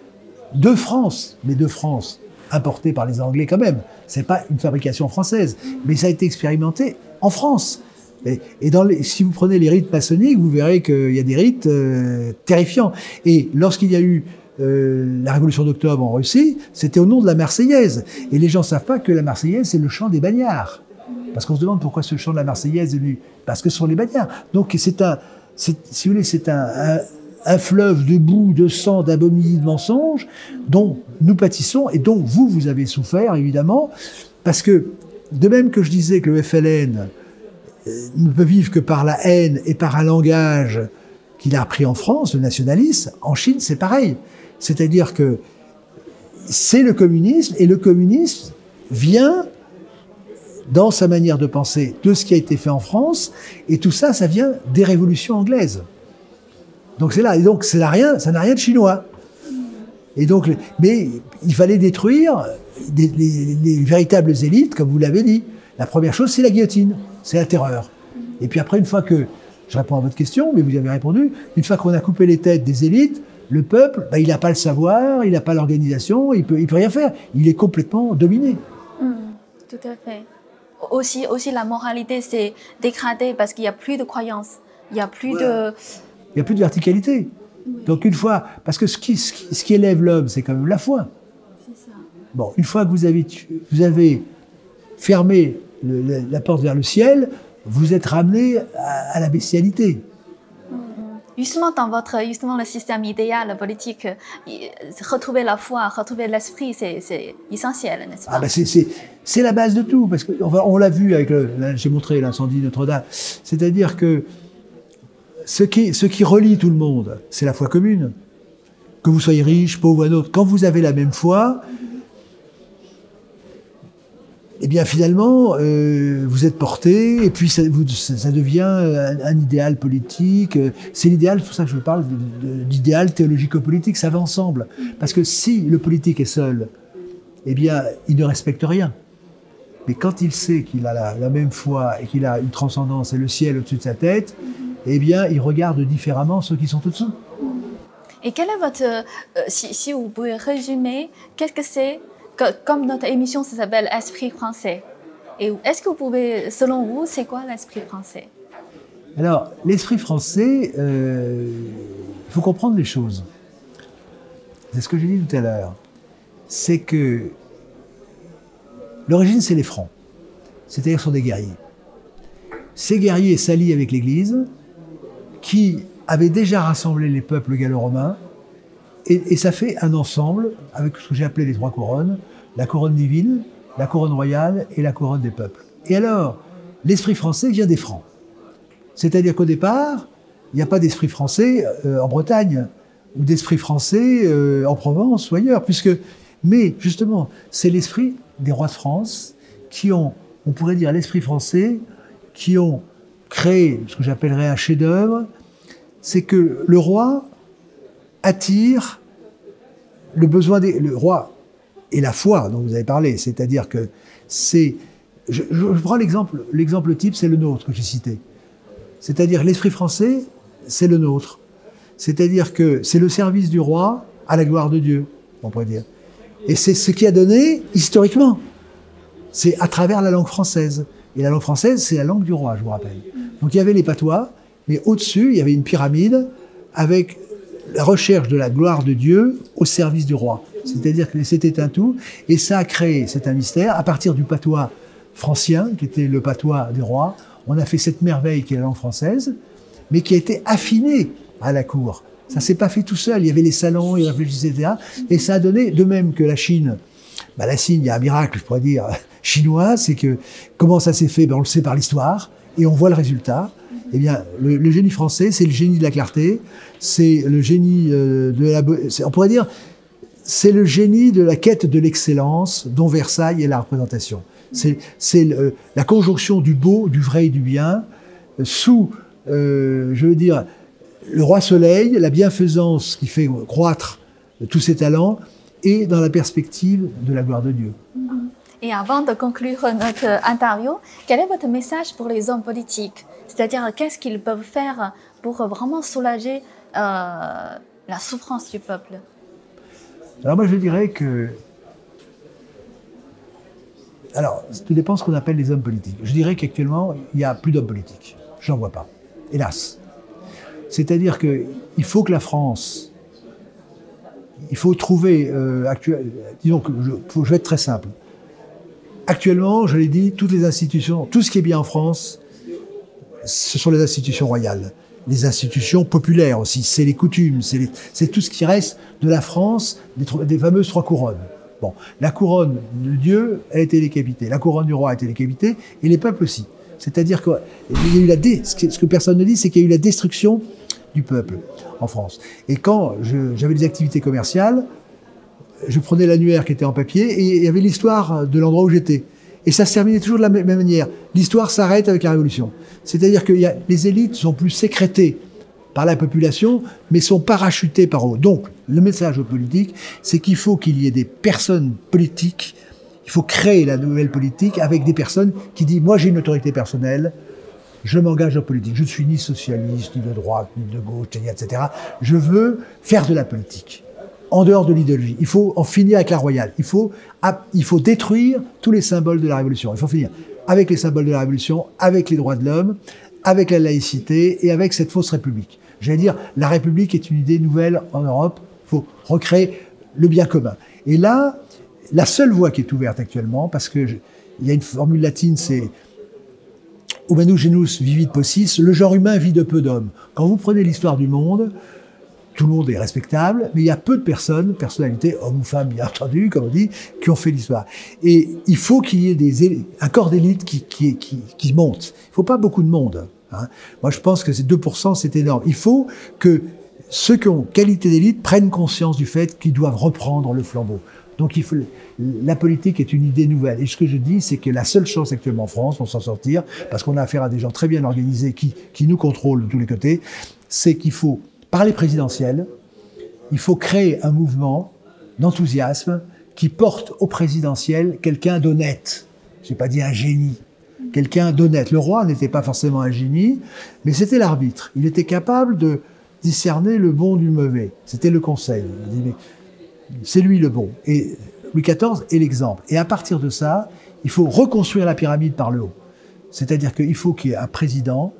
de France, mais de France, importées par les Anglais quand même. C'est pas une fabrication française, mais ça a été expérimenté en France. Et, si vous prenez les rites maçonniques, vous verrez qu'il y a des rites euh, terrifiants. Et lorsqu'il y a eu euh, la révolution d'octobre en Russie, c'était au nom de la Marseillaise. Et les gens ne savent pas que la Marseillaise, c'est le chant des bagnards. Parce qu'on se demande pourquoi ce chant de la Marseillaise est venu. Parce que ce sont les bagnards. Donc c'est un, si vous voulez, c'est un, fleuve de boue, de sang, d'abominables mensonges dont nous pâtissons et dont vous, vous avez souffert, évidemment. Parce que, de même que je disais que le FLN euh, ne peut vivre que par la haine et par un langage qu'il a appris en France, le nationalisme, en Chine, c'est pareil. C'est-à-dire que c'est le communisme et le communisme vient dans sa manière de penser de ce qui a été fait en France et tout ça, ça vient des révolutions anglaises. Donc c'est là et donc ça n'a rien, ça n'a rien de chinois. Et donc, mais il fallait détruire les, véritables élites, comme vous l'avez dit. La première chose, c'est la guillotine, c'est la terreur. Et puis après, une fois que je réponds à votre question, mais vous y avez répondu, une fois qu'on a coupé les têtes des élites, le peuple, bah, il n'a pas le savoir, il n'a pas l'organisation, il peut, il peut rien faire. Il est complètement dominé. Hmm, tout à fait. Aussi, aussi la moralité s'est dégradée parce qu'il n'y a plus de croyance. Il n'y a plus de... Il n'y a plus de verticalité. Donc une fois, parce que ce qui, ce qui, élève l'homme, c'est quand même la foi. Ça. Bon, une fois que vous avez, vous avez fermé la porte vers le ciel, vous êtes ramené à la bestialité. Justement, dans votre justement le système idéal politique, retrouver la foi, retrouver l'esprit, c'est essentiel, n'est-ce pas? ah ben C'est la base de tout, parce qu'on on, l'a vu avec, j'ai montré l'incendie de Notre-Dame, c'est-à-dire que ce qui, relie tout le monde, c'est la foi commune. Que vous soyez riche, pauvre ou un autre, quand vous avez la même foi, eh bien finalement, euh, vous êtes porté, et puis ça, devient un, idéal politique. C'est l'idéal, c'est pour ça que je parle d'idéal théologico-politique, ça va ensemble. Parce que si le politique est seul, eh bien, il ne respecte rien. Mais quand il sait qu'il a la, même foi et qu'il a une transcendance et le ciel au-dessus de sa tête, eh bien, il regarde différemment ceux qui sont au-dessous. Et quel est votre, euh, si, si, vous pouvez résumer, qu'est-ce que c'est comme notre émission s'appelle Esprit français, et est-ce que vous pouvez, selon vous, c'est quoi l'esprit français? Alors, l'esprit français, euh, il faut comprendre les choses. C'est ce que j'ai dit tout à l'heure. C'est que l'origine, c'est les Francs. C'est-à-dire ce sont des guerriers. Ces guerriers s'allient avec l'Église, qui avait déjà rassemblé les peuples gallo-romains et, ça fait un ensemble avec ce que j'ai appelé les trois couronnes, la couronne divine, la couronne royale et la couronne des peuples. Et alors, l'esprit français vient des Francs. C'est-à-dire qu'au départ, il n'y a pas d'esprit français euh, en Bretagne ou d'esprit français euh, en Provence ou ailleurs, puisque, mais justement, c'est l'esprit des rois de France qui ont, on pourrait dire l'esprit français, qui ont créé ce que j'appellerais un chef-d'œuvre, c'est que le roi attire le besoin des le roi et la foi dont vous avez parlé, c'est-à-dire que c'est je, prends l'exemple l'exemple type c'est le nôtre que j'ai cité. C'est-à-dire l'esprit français, c'est le nôtre. C'est-à-dire que c'est le service du roi à la gloire de Dieu, on pourrait dire. Et c'est ce qui a donné historiquement c'est à travers la langue française. Et la langue française, c'est la langue du roi, je vous rappelle. Donc il y avait les patois, mais au-dessus, il y avait une pyramide avec la recherche de la gloire de Dieu au service du roi. C'est-à-dire que c'était un tout, et ça a créé, c'est un mystère, à partir du patois francien, qui était le patois des rois, on a fait cette merveille qui est la langue française, mais qui a été affinée à la cour. Ça s'est pas fait tout seul. Il y avait les salons, ils réfléchissaient, etc. Et ça a donné, de même que la Chine, bah, la Chine, il y a un miracle, je pourrais dire, chinois, c'est que comment ça s'est fait ben, On le sait par l'histoire, et on voit le résultat. Eh bien, le, génie français, c'est le génie de la clarté, c'est le génie euh, de la... On pourrait dire, c'est le génie de la quête de l'excellence dont Versailles est la représentation. C'est la conjonction du beau, du vrai et du bien, sous, euh, je veux dire, le roi soleil, la bienfaisance qui fait croître tous ses talents, et dans la perspective de la gloire de Dieu. Et avant de conclure notre interview, quel est votre message pour les hommes politiques? C'est-à-dire, qu'est-ce qu'ils peuvent faire pour vraiment soulager euh, la souffrance du peuple? Alors moi, je dirais que... Alors, tout dépend de ce qu'on appelle les hommes politiques. Je dirais qu'actuellement, il n'y a plus d'hommes politiques. Je n'en vois pas. Hélas. C'est-à-dire qu'il faut que la France, il faut trouver, euh, disons que je, vais être très simple. Actuellement, je l'ai dit, toutes les institutions, tout ce qui est bien en France, ce sont les institutions royales. Les institutions populaires aussi, c'est les coutumes, c'est tout ce qui reste de la France, des, fameuses trois couronnes. Bon, la couronne de Dieu, a été décapitée, la couronne du roi a été décapitée, et les peuples aussi. C'est-à-dire que y a eu la ce que personne ne dit, c'est qu'il y a eu la destruction du peuple en France. Et quand j'avais des activités commerciales, je prenais l'annuaire qui était en papier et il y avait l'histoire de l'endroit où j'étais. Et ça se terminait toujours de la même manière. L'histoire s'arrête avec la Révolution. C'est-à-dire que les élites sont plus sécrétées par la population, mais sont parachutées par eux. Donc, le message aux politiques, c'est qu'il faut qu'il y ait des personnes politiques, il faut créer la nouvelle politique avec des personnes qui disent, moi j'ai une autorité personnelle, je m'engage en politique. Je ne suis ni socialiste, ni de droite, ni de gauche, etc. Je veux faire de la politique. En dehors de l'idéologie. Il faut en finir avec la royale. Il faut, il faut détruire tous les symboles de la révolution. Il faut finir avec les symboles de la révolution, avec les droits de l'homme, avec la laïcité et avec cette fausse république. J'allais dire, la république est une idée nouvelle en Europe. Il faut recréer le bien commun. Et là, la seule voie qui est ouverte actuellement, parce que il y a une formule latine, c'est Humanus genus vivit possis, le genre humain vit de peu d'hommes. Quand vous prenez l'histoire du monde, tout le monde est respectable, mais il y a peu de personnes, personnalités, hommes ou femmes bien entendu, comme on dit, qui ont fait l'histoire. Et il faut qu'il y ait des, un corps d'élite qui, qui, qui, qui, monte. Il ne faut pas beaucoup de monde. Hein. Moi, je pense que ces 2%, c'est énorme. Il faut que ceux qui ont qualité d'élite prennent conscience du fait qu'ils doivent reprendre le flambeau. Donc il faut, la politique est une idée nouvelle. Et ce que je dis, c'est que la seule chance actuellement en France pour s'en sortir, parce qu'on a affaire à des gens très bien organisés qui, qui nous contrôlent de tous les côtés, c'est qu'il faut, par les présidentielles, il faut créer un mouvement d'enthousiasme qui porte au présidentiel quelqu'un d'honnête. J'ai pas dit un génie. Quelqu'un d'honnête. Le roi n'était pas forcément un génie, mais c'était l'arbitre. Il était capable de discerner le bon du mauvais. C'était le conseil. C'est lui le bon. Et Louis XIV est l'exemple. Et à partir de ça, il faut reconstruire la pyramide par le haut. C'est-à-dire qu'il faut qu'il y ait un président,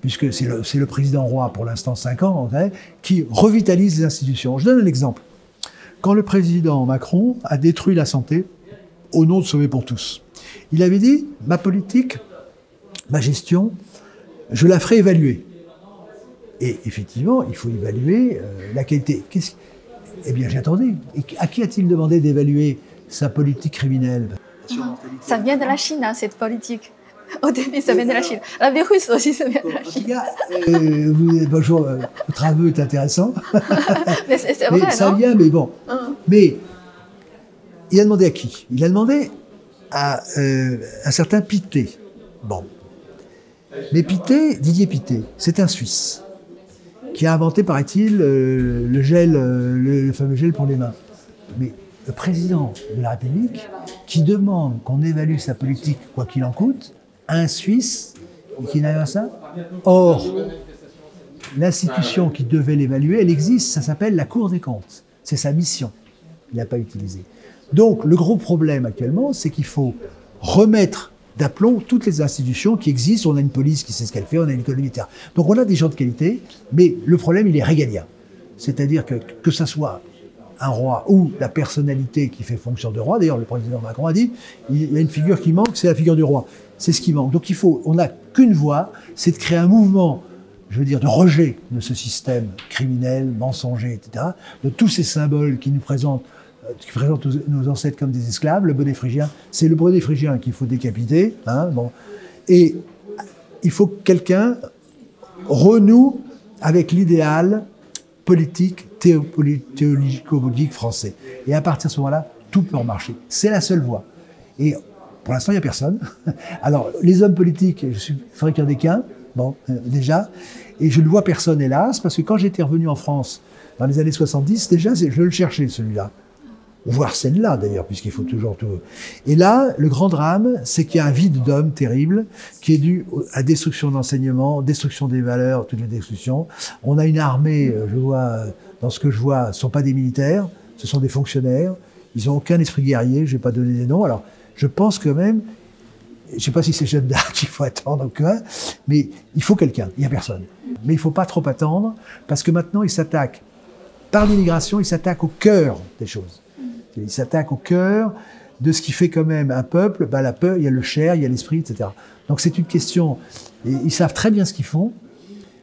puisque c'est le, président roi pour l'instant 5 ans, qui revitalise les institutions. Je donne un exemple. Quand le président Macron a détruit la santé au nom de Sauver pour tous, il avait dit, ma politique, ma gestion, je la ferai évaluer. Et effectivement, il faut évaluer euh, la qualité. Eh bien, j'attendais. À qui a-t-il demandé d'évaluer sa politique criminelle? Ça vient de la Chine, hein, cette politique. Au début, ça vient de la Chine. La virus aussi, ça vient de la Chine. Euh, vous, bonjour, euh, votre aveu est intéressant. mais c'est vrai, Ça vient, mais bon. Hein. Mais il a demandé à qui? Il a demandé à euh, un certain Pité. Bon. Mais Pité, Didier Pité, c'est un Suisse qui a inventé, paraît-il, euh, le gel, euh, le, fameux gel pour les mains. Mais le président de la République, qui demande qu'on évalue sa politique, quoi qu'il en coûte, un Suisse qui n'a rien ça. Or, l'institution qui devait l'évaluer, elle existe, ça s'appelle la Cour des comptes. C'est sa mission. Il n'a pas utilisé. Donc, le gros problème actuellement, c'est qu'il faut remettre d'aplomb toutes les institutions qui existent. On a une police qui sait ce qu'elle fait, on a une économie militaire. Donc on a des gens de qualité, mais le problème, il est régalien. C'est-à-dire que que ça soit un roi ou la personnalité qui fait fonction de roi. D'ailleurs, le président Macron a dit, il y a une figure qui manque, c'est la figure du roi. C'est ce qui manque. Donc il faut, on n'a qu'une voie, c'est de créer un mouvement, je veux dire, de rejet de ce système criminel, mensonger, etc., de tous ces symboles qui nous présentent euh, qui présentent nos ancêtres comme des esclaves, le bonnet phrygien, c'est le bonnet phrygien qu'il faut décapiter. Hein. Et il faut que quelqu'un renoue avec l'idéal politique, théologico-politique français. Et à partir de ce moment-là, tout peut marcher. C'est la seule voie. Et pour l'instant, il n'y a personne. Alors, les hommes politiques, je suis fréquent des qu'un, bon, euh, déjà, et je ne vois personne, hélas, parce que quand j'étais revenu en France, dans les années 70, déjà, je le cherchais, celui-là voire celle-là d'ailleurs, puisqu'il faut toujours tout. Et là, le grand drame, c'est qu'il y a un vide d'homme terrible qui est dû à destruction d'enseignement, destruction des valeurs, toutes les destructions. On a une armée, euh, je vois, dans ce que je vois, ce sont pas des militaires, ce sont des fonctionnaires. Ils n'ont aucun esprit guerrier, je vais pas donner des noms. Alors, je pense quand même, je sais pas si c'est Jeanne d'Arc qu'il faut attendre ou quoi, mais il faut quelqu'un, il y a personne. Mais il faut pas trop attendre, parce que maintenant, il s'attaque, par l'immigration, il s'attaque au cœur des choses. Il s'attaque au cœur de ce qui fait quand même un peuple. Bah, il y a le chair, il y a l'esprit, etc. Donc c'est une question. Ils savent très bien ce qu'ils font.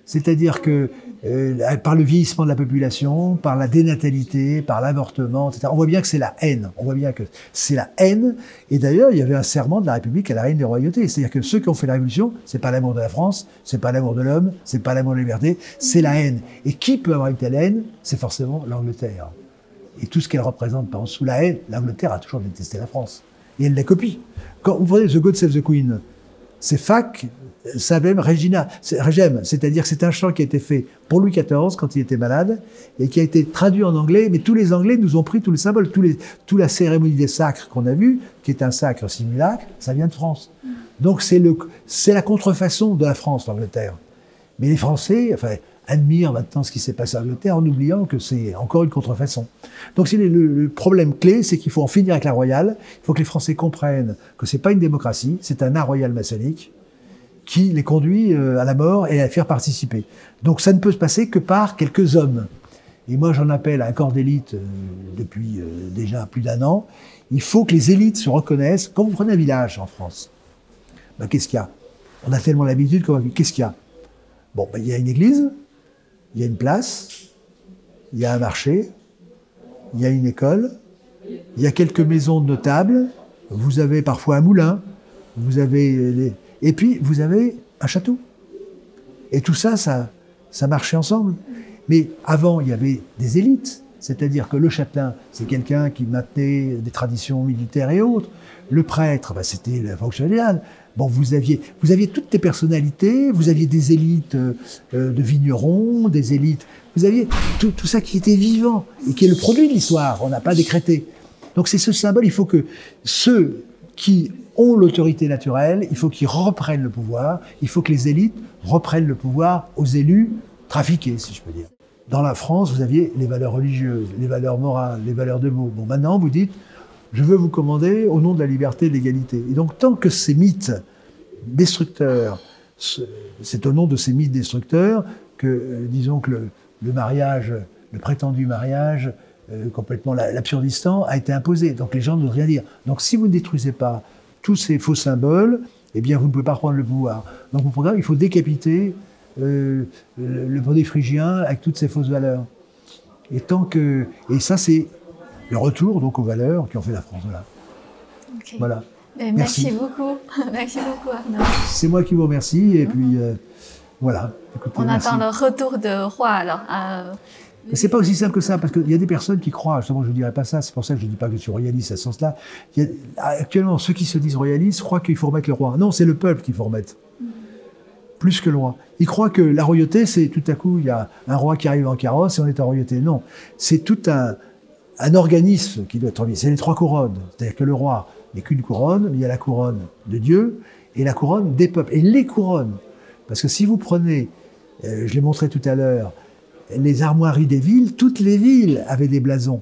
C'est-à-dire que euh, par le vieillissement de la population, par la dénatalité, par l'avortement, etc. On voit bien que c'est la haine. On voit bien que c'est la haine. Et d'ailleurs, il y avait un serment de la République à la reine des royautés. C'est-à-dire que ceux qui ont fait la révolution, c'est pas l'amour de la France, c'est pas l'amour de l'homme, c'est pas l'amour de la liberté, c'est la haine. Et qui peut avoir une telle haine? C'est forcément l'Angleterre et tout ce qu'elle représente par sous la haine, l'Angleterre a toujours détesté la France. Et elle la copie. Quand vous prenez The God Save the Queen, c'est Fac, Savem, Regina, Regem, c'est-à-dire c'est un chant qui a été fait pour Louis XIV quand il était malade et qui a été traduit en anglais, mais tous les Anglais nous ont pris tous les symboles, tous les, toute la cérémonie des sacres qu'on a vu, qui est un sacre simulacre, ça vient de France. Donc c'est c'est la contrefaçon de la France, l'Angleterre. Mais les Français, enfin, admire maintenant ce qui s'est passé en Angleterre en oubliant que c'est encore une contrefaçon. Donc le, le problème clé, c'est qu'il faut en finir avec la royale. Il faut que les Français comprennent que c'est pas une démocratie, c'est un art royal maçonnique qui les conduit euh, à la mort et à faire participer. Donc ça ne peut se passer que par quelques hommes. Et moi j'en appelle à un corps d'élite euh, depuis euh, déjà plus d'un an. Il faut que les élites se reconnaissent. Quand vous prenez un village en France, ben, qu'est-ce qu'il y a? On a tellement l'habitude, qu'est-ce qu'il y a? Bon, ben, il y a une église, il y a une place, il y a un marché, il y a une école, il y a quelques maisons notables, vous avez parfois un moulin, vous avez et puis vous avez un château. Et tout ça, ça, ça marchait ensemble. Mais avant, il y avait des élites. C'est-à-dire que le châtelain, c'est quelqu'un qui maintenait des traditions militaires et autres. Le prêtre, bah, c'était le fonctionnaire. Bon, vous aviez, vous aviez toutes les personnalités, vous aviez des élites euh, euh, de vignerons, des élites, vous aviez tout, tout, ça qui était vivant et qui est le produit de l'histoire. On n'a pas décrété. Donc c'est ce symbole. Il faut que ceux qui ont l'autorité naturelle, il faut qu'ils reprennent le pouvoir. Il faut que les élites reprennent le pouvoir aux élus trafiqués, si je peux dire. Dans la France, vous aviez les valeurs religieuses, les valeurs morales, les valeurs de mots. Bon, maintenant, vous dites, je veux vous commander au nom de la liberté et de l'égalité. Et donc, tant que ces mythes destructeurs, c'est au nom de ces mythes destructeurs que, euh, disons que le, mariage, le prétendu mariage, euh, complètement l'absurdistan, a été imposé. Donc les gens ne rien dire. Donc si vous ne détruisez pas tous ces faux symboles, eh bien vous ne pouvez pas prendre le pouvoir. Donc au programme, il faut décapiter euh, le, le phrygien avec toutes ces fausses valeurs. Et tant que et ça c'est le retour donc aux valeurs qui ont fait la France. Voilà. Voilà. Ben, merci. beaucoup. merci beaucoup Arnaud. C'est moi qui vous remercie et puis euh, voilà. On attend le retour de roi alors. Euh... C'est pas aussi simple que ça, parce qu'il y a des personnes qui croient, justement, je ne dirais pas ça, c'est pour ça que je ne dis pas que je suis royaliste à ce sens-là. Actuellement, ceux qui se disent royalistes croient qu'il faut remettre le roi. Non, c'est le peuple qu'il faut remettre. Plus que le roi. Ils croient que la royauté, c'est tout à coup, il y a un roi qui arrive en carrosse et on est en royauté. Non. C'est tout un, un organisme qui doit être remis. C'est les trois couronnes. C'est-à-dire que le roi n'est qu'une couronne, mais il y a la couronne de Dieu et la couronne des peuples. Et les couronnes. Parce que si vous prenez, euh, je l'ai montré tout à l'heure, les armoiries des villes, toutes les villes avaient des blasons.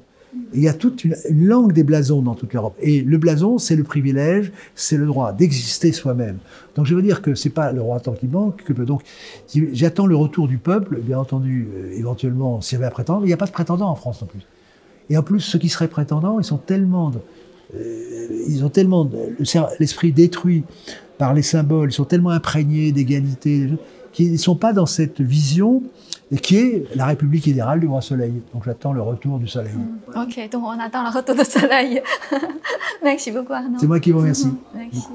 Il y a toute une, langue des blasons dans toute l'Europe. Et le blason, c'est le privilège, c'est le droit d'exister soi-même. Donc je veux dire que c'est pas le roi tant qui manque. Que, donc j'attends le retour du peuple, bien entendu, euh, éventuellement s'il y avait un prétendant. Il n'y a pas de prétendant en France non plus. Et en plus, ceux qui seraient prétendants, ils sont tellement, euh, ils ont tellement l'esprit détruit par les symboles, ils sont tellement imprégnés d'égalité, qu'ils ne sont pas dans cette vision qui est la République idéale du roi soleil. Donc j'attends le retour du soleil. Mm. Ok, donc on attend le retour du soleil. Merci beaucoup Arnaud. C'est moi qui vous remercie. Merci.